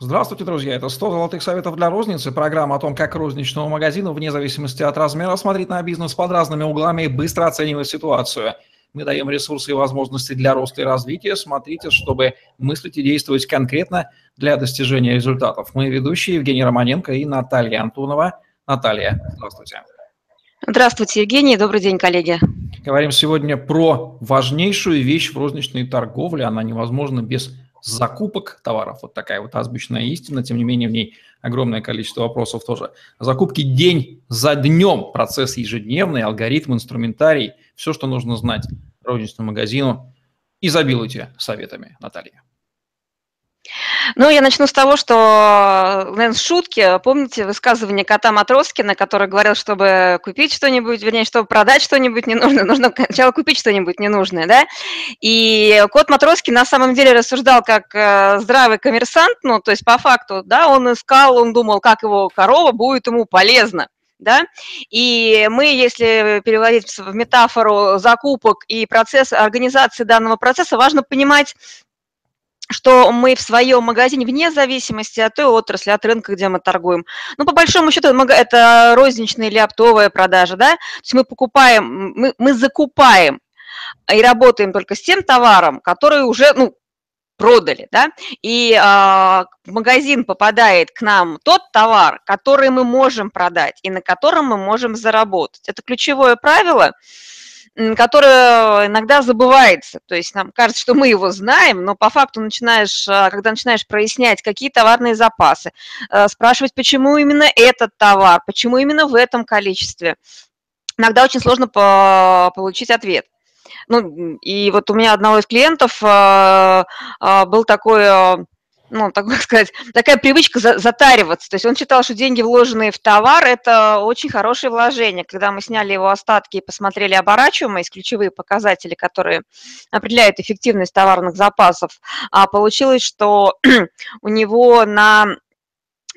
Здравствуйте, друзья. Это 100 золотых советов для розницы. Программа о том, как розничному магазину, вне зависимости от размера, смотреть на бизнес под разными углами и быстро оценивать ситуацию. Мы даем ресурсы и возможности для роста и развития. Смотрите, чтобы мыслить и действовать конкретно для достижения результатов. Мы ведущие Евгений Романенко и Наталья Антонова. Наталья, здравствуйте. Здравствуйте, Евгений. Добрый день, коллеги. Говорим сегодня про важнейшую вещь в розничной торговле. Она невозможна без закупок товаров. Вот такая вот азбучная истина, тем не менее в ней огромное количество вопросов тоже. Закупки день за днем, процесс ежедневный, алгоритм, инструментарий, все, что нужно знать розничному магазину. Изобилуйте советами, Наталья. Ну, я начну с того, что, наверное, шутки. Помните высказывание кота Матроскина, который говорил, чтобы купить что-нибудь, вернее, чтобы продать что-нибудь ненужное, нужно сначала купить что-нибудь ненужное, да? И кот Матроскин на самом деле рассуждал как э, здравый коммерсант, ну, то есть по факту, да, он искал, он думал, как его корова будет ему полезна да, и мы, если переводить в метафору закупок и процесс организации данного процесса, важно понимать, что мы в своем магазине, вне зависимости от той отрасли, от рынка, где мы торгуем, ну, по большому счету, это розничная или оптовая продажа, да, то есть мы покупаем, мы, мы закупаем и работаем только с тем товаром, который уже, ну, продали, да, и э, в магазин попадает к нам тот товар, который мы можем продать и на котором мы можем заработать. Это ключевое правило – которое иногда забывается. То есть нам кажется, что мы его знаем, но по факту начинаешь, а, когда начинаешь прояснять, какие товарные запасы, а, спрашивать, почему именно этот товар, почему именно в этом количестве, иногда очень сложно получить ответ. Ну, и вот у меня одного из клиентов а, был такой ну, так сказать, такая привычка за, затариваться. То есть он считал, что деньги, вложенные в товар, это очень хорошее вложение. Когда мы сняли его остатки и посмотрели оборачиваемость, ключевые показатели, которые определяют эффективность товарных запасов, а получилось, что у него на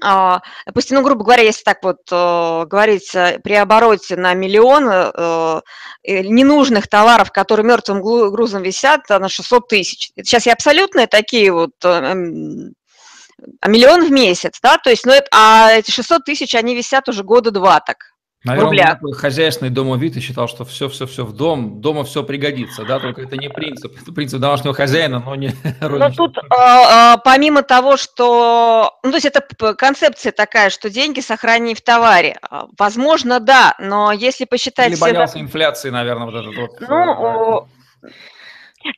допустим, ну, грубо говоря, если так вот э, говорить, э, при обороте на миллион э, ненужных товаров, которые мертвым грузом висят, на 600 тысяч. Сейчас я абсолютно такие вот эм, а миллион в месяц, да, то есть, ну, это, а эти 600 тысяч, они висят уже года два так. Наверное, рубля. он такой хозяйственный домовид и считал, что все-все-все в дом, дома все пригодится, да, только это не принцип, это принцип домашнего хозяина, но не Но тут а, а, помимо того, что, ну, то есть это концепция такая, что деньги сохранены в товаре, а, возможно, да, но если посчитать... Или боялся инфляции, наверное, вот этот вот. Ну, э,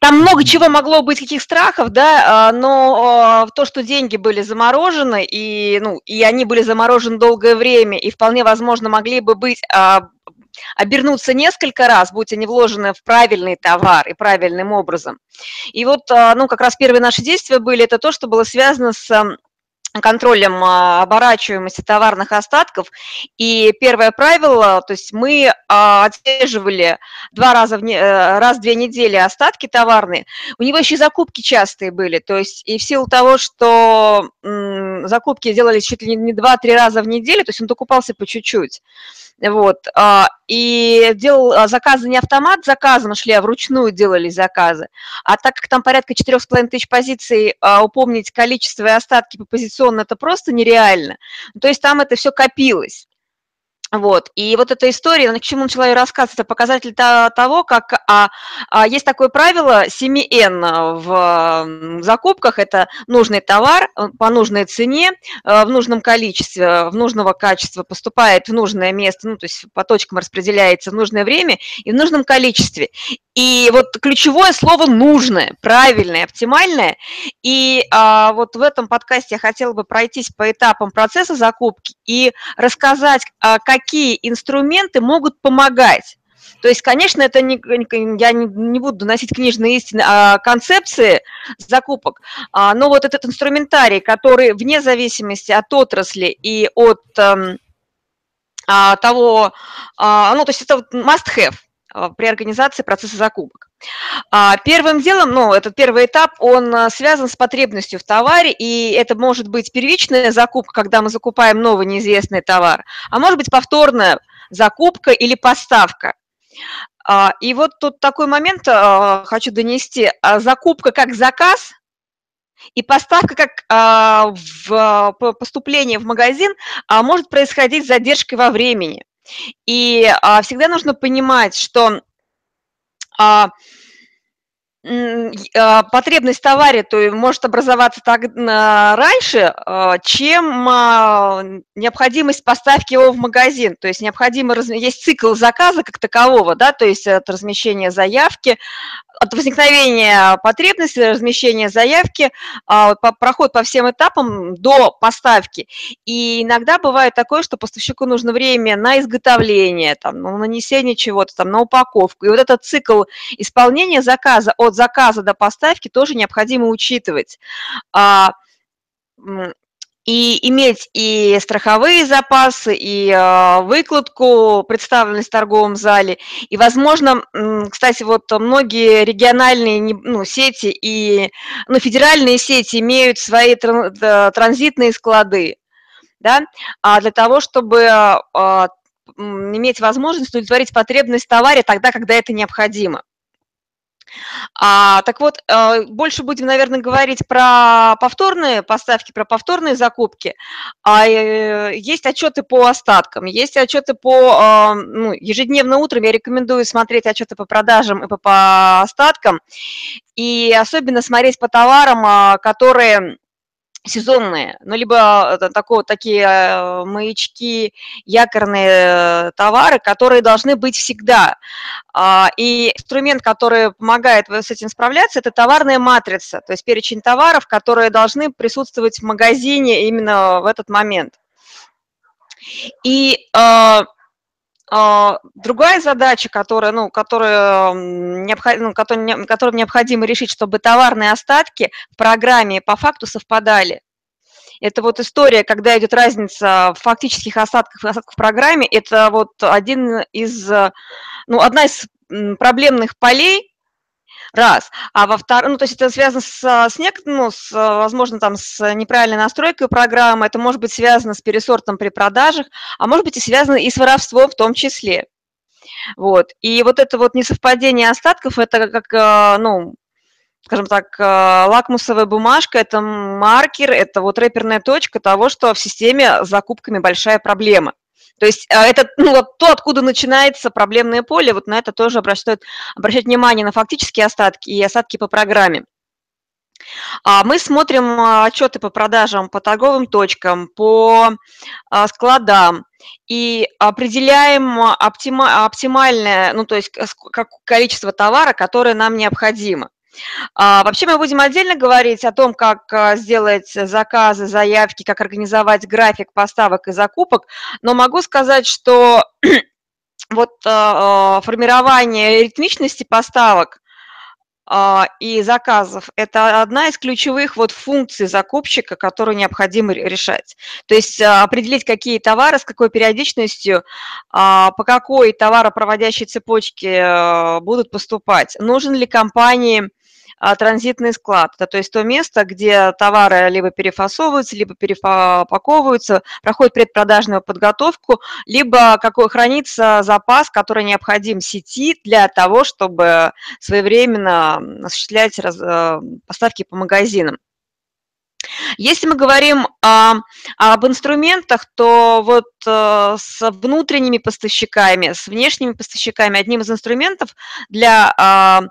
там много чего могло быть, каких страхов, да, а, но а, то, что деньги были заморожены, и, ну, и они были заморожены долгое время, и вполне возможно могли бы быть а, обернуться несколько раз, будь они вложены в правильный товар и правильным образом. И вот, ну, как раз первые наши действия были, это то, что было связано с контролем а, оборачиваемости товарных остатков. И первое правило, то есть мы а, отслеживали два раза в не, э, раз в две недели остатки товарные. У него еще закупки частые были, то есть и в силу того, что закупки делались чуть ли не два-три раза в неделю, то есть он докупался по чуть-чуть. Вот. А, и делал а, заказы не автомат заказом шли, а вручную делали заказы. А так как там порядка 4,5 тысяч позиций, а, упомнить количество и остатки по позиционно это просто нереально. То есть там это все копилось. Вот. И вот эта история, к чему начала ее рассказывать, это показатель того, как а, а, есть такое правило 7N в закупках, это нужный товар э, по нужной цене, э, в нужном количестве, в нужного качества поступает в нужное место, ну, то есть по точкам распределяется в нужное время и в нужном количестве. И вот ключевое слово нужное, правильное, оптимальное. И а, вот в этом подкасте я хотела бы пройтись по этапам процесса закупки и рассказать, а, какие инструменты могут помогать. То есть, конечно, это не, я не, буду доносить книжные истины, а концепции закупок, а, но вот этот инструментарий, который вне зависимости от отрасли и от а, того, а, ну, то есть это must-have, при организации процесса закупок. А, первым делом, ну, этот первый этап, он а, связан с потребностью в товаре, и это может быть первичная закупка, когда мы закупаем новый неизвестный товар, а может быть повторная закупка или поставка. И вот тут такой момент хочу донести. Закупка как заказ И поставка как а, поступление в магазин а, может происходить с задержкой во времени. И а, всегда нужно понимать, что а, потребность в товаре то может образоваться так раньше, а, чем необходимость поставки его в магазин. То есть необходимо, есть цикл заказа как такового, да, то есть это размещение заявки, от возникновения потребности, размещения заявки, а, проход по всем этапам до поставки. И иногда бывает такое, что поставщику нужно время на изготовление, там, на нанесение чего-то, там, на упаковку. И вот этот цикл исполнения заказа от заказа до поставки тоже необходимо учитывать а, и иметь и страховые запасы, и э, выкладку, представленность в торговом зале. И, возможно, кстати, вот многие региональные ну, сети и ну, федеральные сети имеют свои транзитные склады, да, а для того, чтобы иметь возможность удовлетворить потребность в товаре тогда, когда это необходимо. А, так вот, э, больше будем, наверное, говорить про повторные поставки, про повторные закупки. А, э, есть отчеты по остаткам, есть отчеты по а, ну, ежедневно утром. Я рекомендую смотреть отчеты по продажам и по, по остаткам. И особенно смотреть по товарам, а, которые сезонные, ну, либо э, такого, такие э, маячки, якорные э, товары, которые должны быть всегда. А, и инструмент, который помогает с этим справляться, это товарная матрица, то есть перечень товаров, которые должны присутствовать в магазине именно в этот момент. И а, а, другая задача, которая, ну, которая необход, ну, которую, которую необходимо решить, чтобы товарные остатки в программе по факту совпадали. Это вот история, когда идет разница в фактических осадках, осадках в программе, это вот один из, ну, одна из проблемных полей, раз. А во втором, ну, то есть это связано с, с, нек, ну, с, возможно, там, с неправильной настройкой программы, это может быть связано с пересортом при продажах, а может быть и связано и с воровством в том числе. Вот. И вот это вот несовпадение остатков, это как, э, ну, скажем так, э, лакмусовая бумажка, это маркер, это вот рэперная точка того, что в системе с закупками большая проблема. То есть э, это ну, вот то, откуда начинается проблемное поле, вот на это тоже обращают, обращать внимание на фактические остатки и остатки по программе. А мы смотрим э, отчеты по продажам, по торговым точкам, по складам и определяем оптимальное, ну то есть количество товара, которое нам необходимо. А, вообще мы будем отдельно говорить о том, как а, сделать заказы, заявки, как организовать график поставок и закупок, но могу сказать, что вот а, формирование ритмичности поставок и заказов – это одна из ключевых вот функций закупщика, которую необходимо решать. То есть определить, какие товары, с какой периодичностью, по какой товаропроводящей цепочке будут поступать. Нужен ли компании транзитный склад. Это то есть то место, где товары либо перефасовываются, либо перепаковываются, проходят предпродажную подготовку, либо какой хранится запас, который необходим сети для того, чтобы своевременно осуществлять раз, э, поставки по магазинам. Если мы говорим о, об инструментах, то вот э, с внутренними поставщиками, с внешними поставщиками одним из инструментов для а,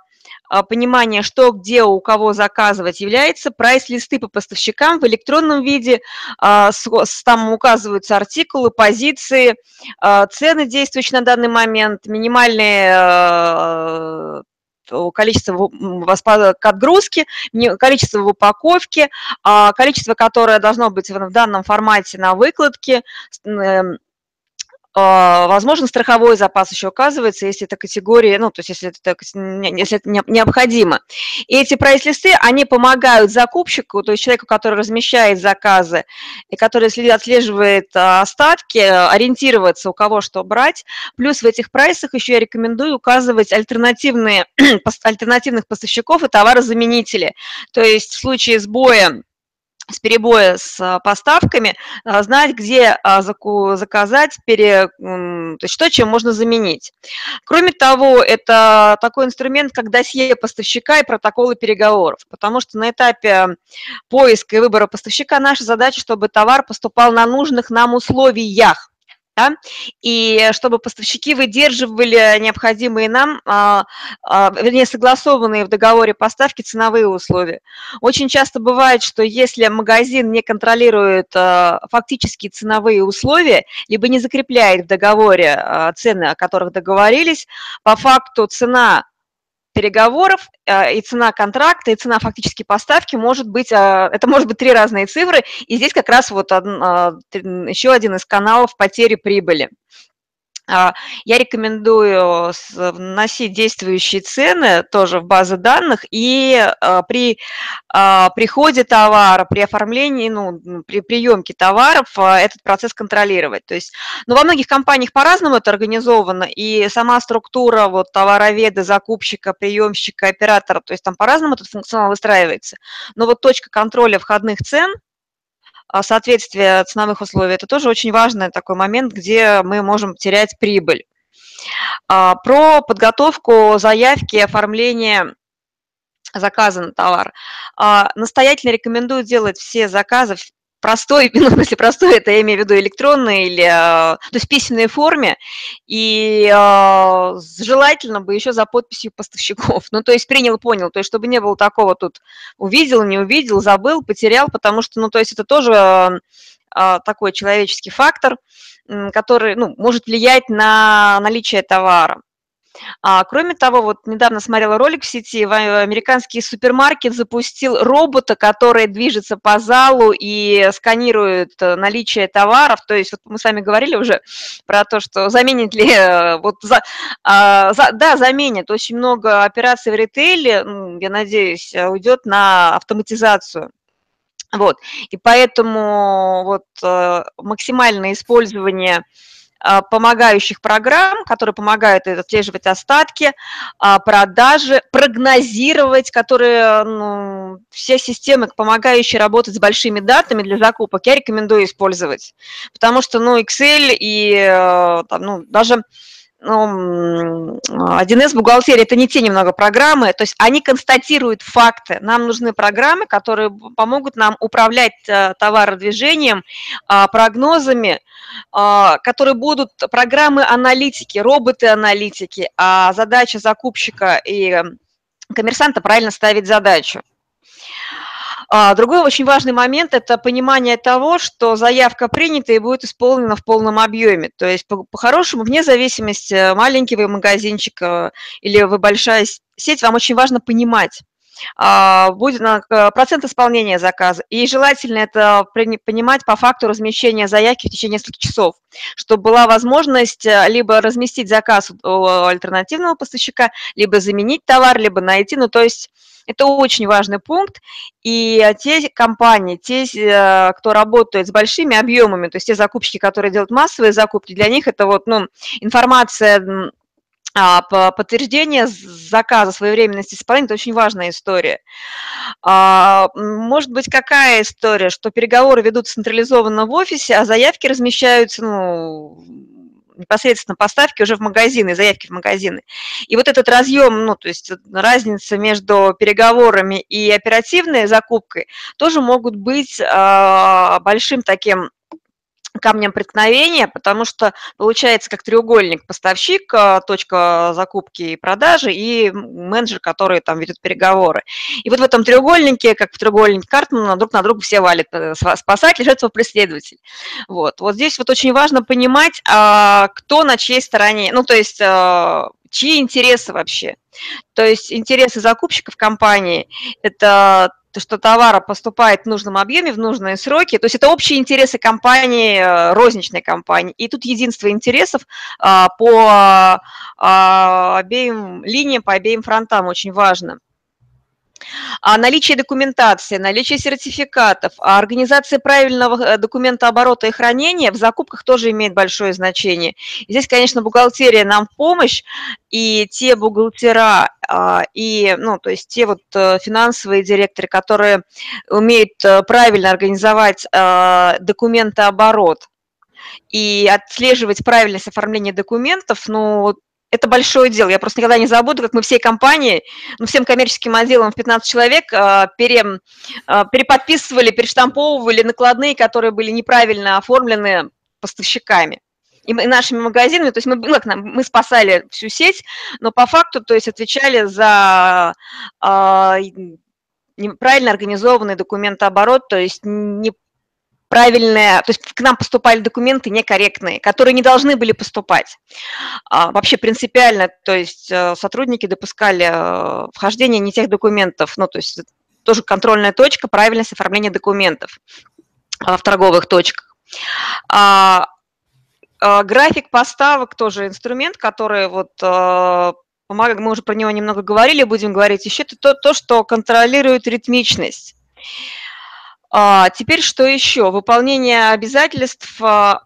понимание, что где у кого заказывать, является прайс-листы по поставщикам в электронном виде. А, там указываются артикулы, позиции, а, цены, действующие на данный момент, минимальные количество к отгрузке, количество в упаковке, количество, которое должно быть в данном формате на выкладке, эм, а, возможно, страховой запас еще оказывается, если это категория, ну, то есть если это, если это необходимо. И эти прайс-листы, они помогают закупщику, то есть человеку, который размещает заказы и который отслеживает а, остатки, ориентироваться, у кого что брать. Плюс в этих прайсах еще я рекомендую указывать альтернативные, альтернативных поставщиков и товарозаменители. То есть в случае сбоя с перебоя с а, поставками, а, знать, где а, заказать, пере, то есть что, чем можно заменить. Кроме того, это такой инструмент, как досье поставщика и протоколы переговоров, потому что на этапе поиска и выбора поставщика наша задача, чтобы товар поступал на нужных нам условиях да, и чтобы поставщики выдерживали необходимые нам, а, а, вернее, согласованные в договоре поставки ценовые условия. Очень часто бывает, что если магазин не контролирует а, фактические ценовые условия, либо не закрепляет в договоре а, цены, о которых договорились, по факту цена переговоров э, и цена контракта, и цена фактически поставки может быть, э, это может быть три разные цифры, и здесь как раз вот э, еще один из каналов потери прибыли. А, я рекомендую вносить действующие цены тоже в базы данных и а, при а, приходе товара, при оформлении, ну, при приемке товаров этот процесс контролировать. То есть, ну, во многих компаниях по-разному это организовано, и сама структура вот товароведа, закупщика, приемщика, оператора, то есть там по-разному этот функционал выстраивается. Но вот точка контроля входных цен – соответствие ценовых условий. Это тоже очень важный такой момент, где мы можем терять прибыль. А, про подготовку заявки, оформление заказа на товар. А, настоятельно рекомендую делать все заказы простой, ну, смысле простой, это я имею в виду электронной или, а, то есть письменной форме, и э, желательно бы еще за подписью поставщиков, ну, то есть принял, понял, то есть чтобы не было такого тут увидел, не увидел, забыл, потерял, потому что, ну, то есть это тоже э, такой человеческий фактор, который, ну, может влиять на наличие товара. А, кроме того, вот недавно смотрела ролик в сети, американский супермаркет запустил робота, который движется по залу и сканирует э, наличие товаров. То есть вот мы с вами говорили уже про то, что заменит ли, э, вот за, а, за, да, заменит. Очень много операций в ритейле, я надеюсь, уйдет на автоматизацию. Вот, и поэтому вот э, максимальное использование помогающих программ, которые помогают отслеживать остатки, а, продажи, прогнозировать, которые ну, все системы, помогающие работать с большими датами для закупок, я рекомендую использовать. Потому что ну, Excel и э, там, ну, даже ну, 1С бухгалтерия это не те немного программы, то есть они констатируют факты. Нам нужны программы, которые помогут нам управлять э, товародвижением, а, прогнозами, а, которые будут программы аналитики, роботы-аналитики, а задача закупщика и коммерсанта правильно ставить задачу. А, другой очень важный момент – это понимание того, что заявка принята и будет исполнена в полном объеме. То есть, по-хорошему, вне зависимости, маленький вы магазинчик э, или вы большая сеть, вам очень важно понимать, а, будет процент исполнения заказа. И желательно это понимать по факту размещения заявки в течение нескольких часов, чтобы была возможность э, либо разместить заказ у альтернативного поставщика, либо заменить товар, либо найти. Ну, то есть это очень важный пункт. И те компании, те, э, кто работает с большими объемами, то есть те закупщики, которые делают массовые закупки, для них это вот, ну, информация а, подтверждение заказа своевременности исполнения – это очень важная история. А, может быть, какая история, что переговоры ведут централизованно в офисе, а заявки размещаются ну, непосредственно поставки уже в магазины, заявки в магазины. И вот этот разъем, ну, то есть разница между переговорами и оперативной закупкой тоже могут быть э, большим таким камнем преткновения, потому что получается как треугольник поставщик, а, точка закупки и продажи и менеджер, который там ведет переговоры. И вот в этом треугольнике, как в треугольнике Картмана, друг на друга все валят. Э, спасатель, жертва, преследователь. Вот. вот здесь вот очень важно понимать, а, кто на чьей стороне, ну то есть а, чьи интересы вообще. То есть интересы закупщиков компании – это то, что товара поступает в нужном объеме, в нужные сроки. То есть это общие интересы компании, э, розничной компании. И тут единство интересов а, по а, обеим линиям, по обеим фронтам очень важно. А наличие документации, наличие сертификатов, а организация правильного э, документа оборота и хранения в закупках тоже имеет большое значение. И здесь, конечно, бухгалтерия нам в помощь, и те бухгалтера, а, и, ну, то есть те вот э, финансовые директоры, которые умеют э, правильно организовать документооборот, и отслеживать правильность оформления документов, ну, это большое дело. Я просто никогда не забуду, как мы всей компанией, ну, всем коммерческим отделом в 15 человек э, пере, э, переподписывали, перештамповывали накладные, которые были неправильно оформлены поставщиками и нашими магазинами, то есть мы, ну, мы спасали всю сеть, но по факту, то есть отвечали за э, неправильно организованный документооборот, то есть не правильные, то есть к нам поступали документы некорректные, которые не должны были поступать. А, вообще принципиально, то есть э, сотрудники допускали э, вхождение не тех документов, ну, то есть тоже контрольная точка, правильность оформления документов а, в торговых точках. А, график поставок тоже инструмент, который вот э, мы уже про него немного говорили, будем говорить еще, это то, то что контролирует ритмичность. А, теперь что еще? Выполнение обязательств а,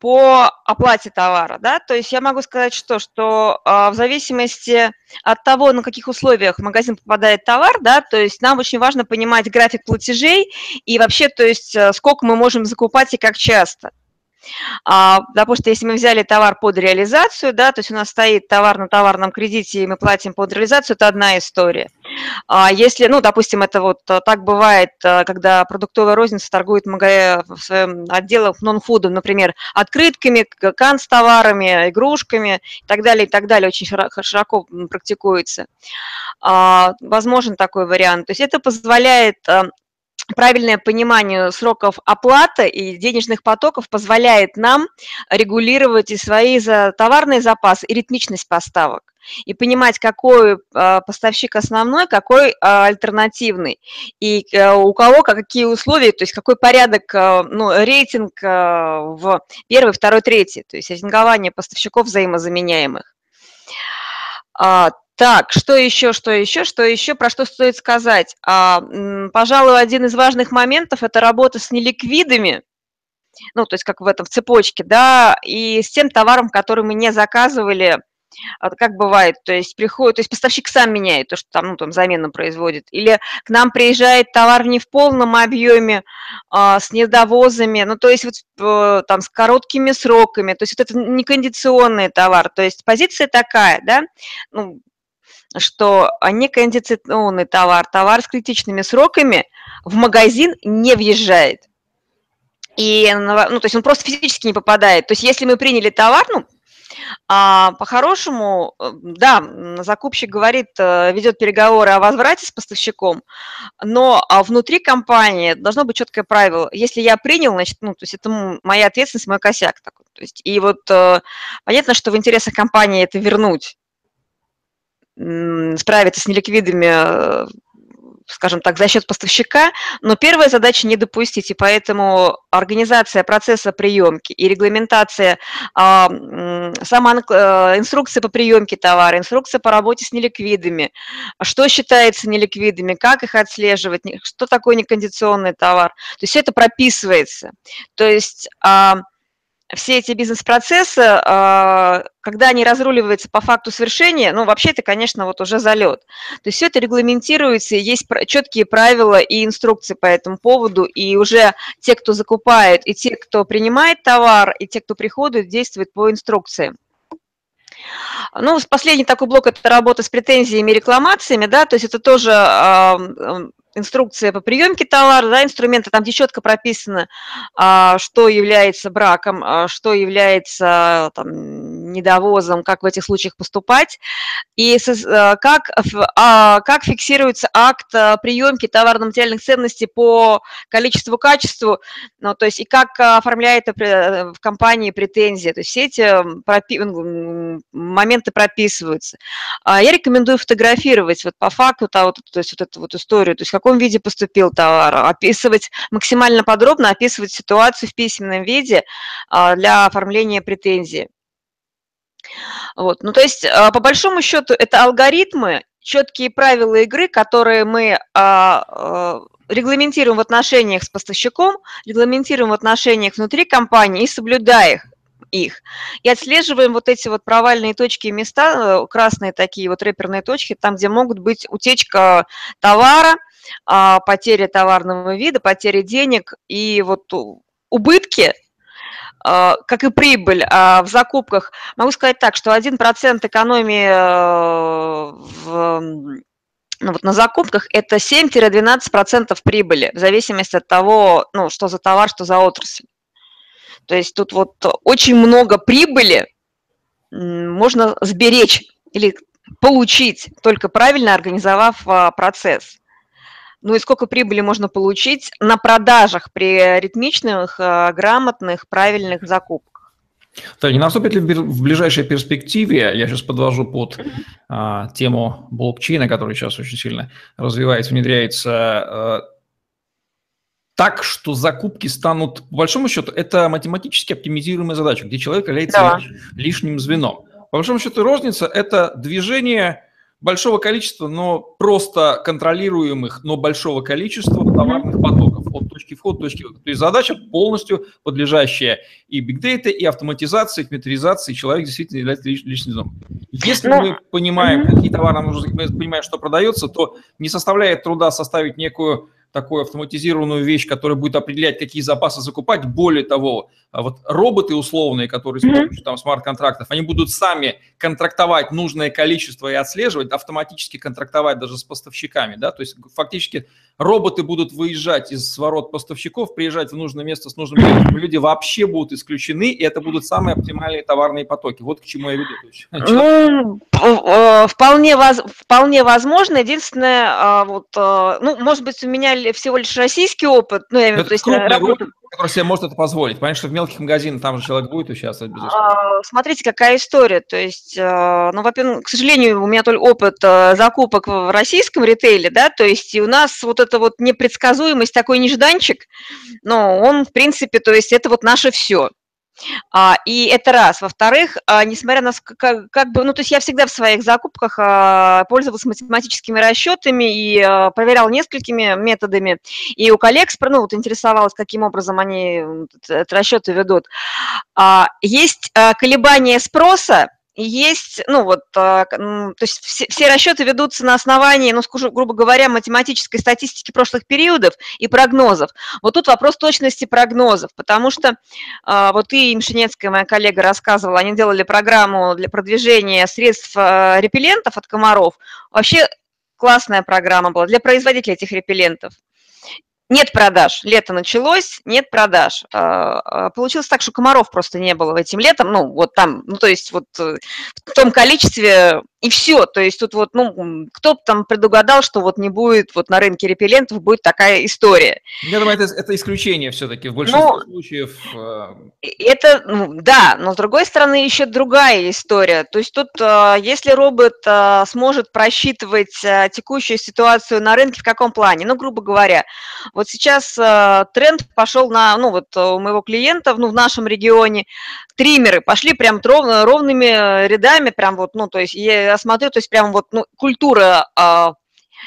по оплате товара, да, то есть я могу сказать что, что а, в зависимости от того, на каких условиях в магазин попадает товар, да, то есть нам очень важно понимать график платежей и вообще, то есть э, сколько мы можем закупать и как часто. А, допустим, если мы взяли товар под реализацию, да, то есть у нас стоит товар на товарном кредите, и мы платим под реализацию, это одна история. А если, ну, допустим, это вот э, так бывает, э, когда продуктовая розница торгует в своем отделе нон-фудом, например, открытками, канцтоварами, игрушками и так далее, и так далее, очень широко практикуется. А, возможен такой вариант. То есть это позволяет э, правильное понимание сроков оплаты и денежных потоков позволяет нам регулировать и свои за товарный запас, и ритмичность поставок и понимать, какой а, поставщик основной, какой а, альтернативный, и а, у кого какие условия, то есть какой порядок, ну, рейтинг в первый, второй, третий, то есть рейтингование поставщиков взаимозаменяемых. Так, что еще, что еще, что еще, про что стоит сказать? А, пожалуй, один из важных моментов – это работа с неликвидами, ну, то есть как в этом в цепочке, да, и с тем товаром, который мы не заказывали, как бывает, то есть приходит, то есть поставщик сам меняет то, что там, ну, там замену производит, или к нам приезжает товар не в полном объеме, а, с недовозами, ну, то есть вот э, там с короткими сроками, то есть вот это некондиционный товар, то есть позиция такая, да, ну, что некондиционный товар, товар с критичными сроками в магазин не въезжает. И, ну, то есть он просто физически не попадает. То есть если мы приняли товар, ну, а, по-хорошему, э, да, закупщик говорит, э, ведет переговоры о возврате с поставщиком, но а внутри компании должно быть четкое правило. Если я принял, значит, ну, то есть это моя ответственность, мой косяк такой. То есть, и вот э, понятно, что в интересах компании это вернуть справиться с неликвидами, э, скажем так, за счет поставщика, но первая задача не допустить, и поэтому организация процесса приемки и регламентация а, сама э, инструкция по приемке товара, инструкция по работе с неликвидами, что считается неликвидами, как их отслеживать, что такое некондиционный товар. То есть все это прописывается. То есть а, все эти бизнес-процессы, а, когда они разруливаются по факту совершения, ну, вообще это, конечно, вот уже залет. То есть все это регламентируется, есть четкие правила и инструкции по этому поводу, и уже те, кто закупает, и те, кто принимает товар, и те, кто приходит, действуют по инструкциям. Ну, последний такой блок – это работа с претензиями и рекламациями, да, то есть это тоже инструкция по приемке товара, да, инструменты, там где четко прописано, а, что является браком, а, что является там, недовозом, как в этих случаях поступать, и а, как, а, как фиксируется акт а, приемки товарно-материальных ценностей по количеству, качеству, ну, то есть и как оформляет в компании претензии, то есть все эти пропи моменты прописываются. Я рекомендую фотографировать вот по факту, то, то есть вот эту вот историю, то есть каком виде поступил товар, описывать максимально подробно, описывать ситуацию в письменном виде а, для оформления претензии. Вот. Ну, то есть, а, по большому счету, это алгоритмы четкие правила игры, которые мы а, а, регламентируем в отношениях с поставщиком, регламентируем в отношениях внутри компании и соблюдая их, их. И отслеживаем вот эти вот провальные точки и места, э, красные такие вот рэперные точки, там, где могут быть утечка товара, потеря товарного вида, потеря денег и вот убытки, как и прибыль а, в закупках. Могу сказать так, что 1% экономии э, в ну, вот на закупках это 7-12% прибыли, в зависимости от того, ну, что за товар, что за отрасль. То есть тут вот очень много прибыли можно сберечь или получить, только правильно организовав а, процесс. Ну и сколько прибыли можно получить на продажах при ритмичных, а, грамотных, правильных закупках? Да, не наступит ли в ближайшей перспективе, я сейчас подвожу под а, тему блокчейна, который сейчас очень сильно развивается, внедряется, а, так, что закупки станут, по большому счету, это математически оптимизируемая задача, где человек является да. лишним звеном. По большому счету, розница – это движение большого количества, но просто контролируемых, но большого количества товарных потоков от точки входа до точки выхода. То есть задача полностью подлежащая и бигдейта, и автоматизации, и метризации. Человек действительно является лишним звеном. Если но... мы понимаем, какие товары нам нужны, мы понимаем, что продается, то не составляет труда составить некую такую автоматизированную вещь, которая будет определять, какие запасы закупать. Более того, а вот роботы условные, которые с помощью там смарт-контрактов, они будут сами контрактовать нужное количество и отслеживать, автоматически контрактовать даже с поставщиками, да, то есть фактически роботы будут выезжать из ворот поставщиков, приезжать в нужное место с нужным количеством, люди вообще будут исключены, и это будут самые оптимальные товарные потоки. Вот к чему я веду. Ну, э, вполне, воз, вполне возможно. Единственное, а, вот, э, ну, может быть, у меня всего лишь российский опыт, ну, я имею в виду, то есть работа который себе может это позволить. Понятно, что в мелких магазинах там же человек будет участвовать, безусловно. Смотрите, какая история. То есть, э, ну, во-первых, к сожалению, у меня только опыт закупок в российском ритейле, да, то есть и у нас вот эта вот непредсказуемость, такой нежданчик, но он, в принципе, то есть это вот наше все. А, и это раз. Во-вторых, а, несмотря на как, как бы, ну, то есть я всегда в своих закупках а, пользовалась математическими расчетами и проверял несколькими методами. И у коллег, ну, вот интересовалась, каким образом они расчеты ведут. Есть колебания спроса, есть, ну вот, а, то есть все, все расчеты ведутся на основании, ну, скажу, грубо говоря, математической статистики прошлых периодов и прогнозов. Вот тут вопрос точности прогнозов, потому что а, вот и Мшинецкая, моя коллега, рассказывала, они делали программу для продвижения средств а, репеллентов от комаров. Вообще классная программа была для производителей этих репеллентов. Нет продаж. Лето началось, нет продаж. А, а, получилось так, что комаров просто не было этим летом. Ну, вот там, ну, то есть вот э, в том количестве и все. То есть тут вот, ну, кто там предугадал, что вот не будет вот на рынке репеллентов будет такая история. Я думаю, это, это исключение все-таки в большинстве ну, случаев. Э, это, ну, да, но с другой стороны еще другая история. То есть тут, э, если робот сможет просчитывать текущую ситуацию на рынке в каком плане? Ну, грубо говоря, вот сейчас тренд пошел на, ну, вот у моего клиента, ну, в нашем регионе, триммеры пошли прям ровно, ровными рядами, прям вот, ну, то есть я смотрю, то есть прям вот ну, культура а,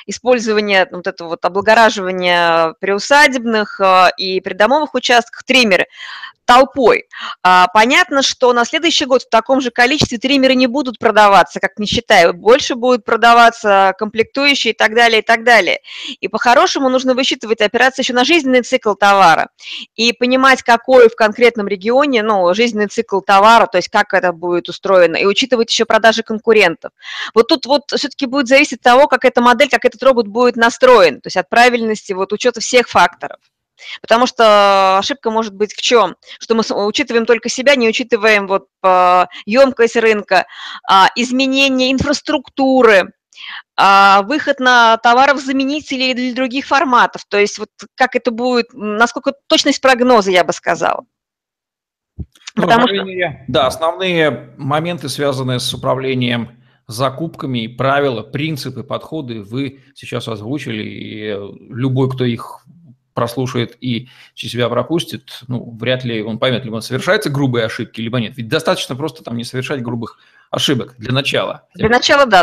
использования вот этого вот облагораживания приусадебных а, и придомовых участках триммеры толпой. А, понятно, что на следующий год в таком же количестве триммеры не будут продаваться, как не считаю, больше будут продаваться комплектующие и так далее, и так далее. И по-хорошему нужно высчитывать операции еще на жизненный цикл товара и понимать, какой в конкретном регионе ну, жизненный цикл товара, то есть как это будет устроено, и учитывать еще продажи конкурентов. Вот тут вот все-таки будет зависеть от того, как эта модель, как этот робот будет настроен, то есть от правильности вот учета всех факторов. Потому что ошибка может быть в чем? Что мы учитываем только себя, не учитываем вот емкость рынка, а, изменение инфраструктуры, а, выход на товаров-заменителей или других форматов. То есть вот как это будет, насколько точность прогноза, я бы сказала. Ну, Потому что... мере, да, основные моменты, связанные с управлением закупками, правила, принципы, подходы вы сейчас озвучили, и любой, кто их прослушает и через себя пропустит, ну, вряд ли он поймет, либо совершаются грубые ошибки, либо нет. Ведь достаточно просто там не совершать грубых ошибок для начала. Для начала, да.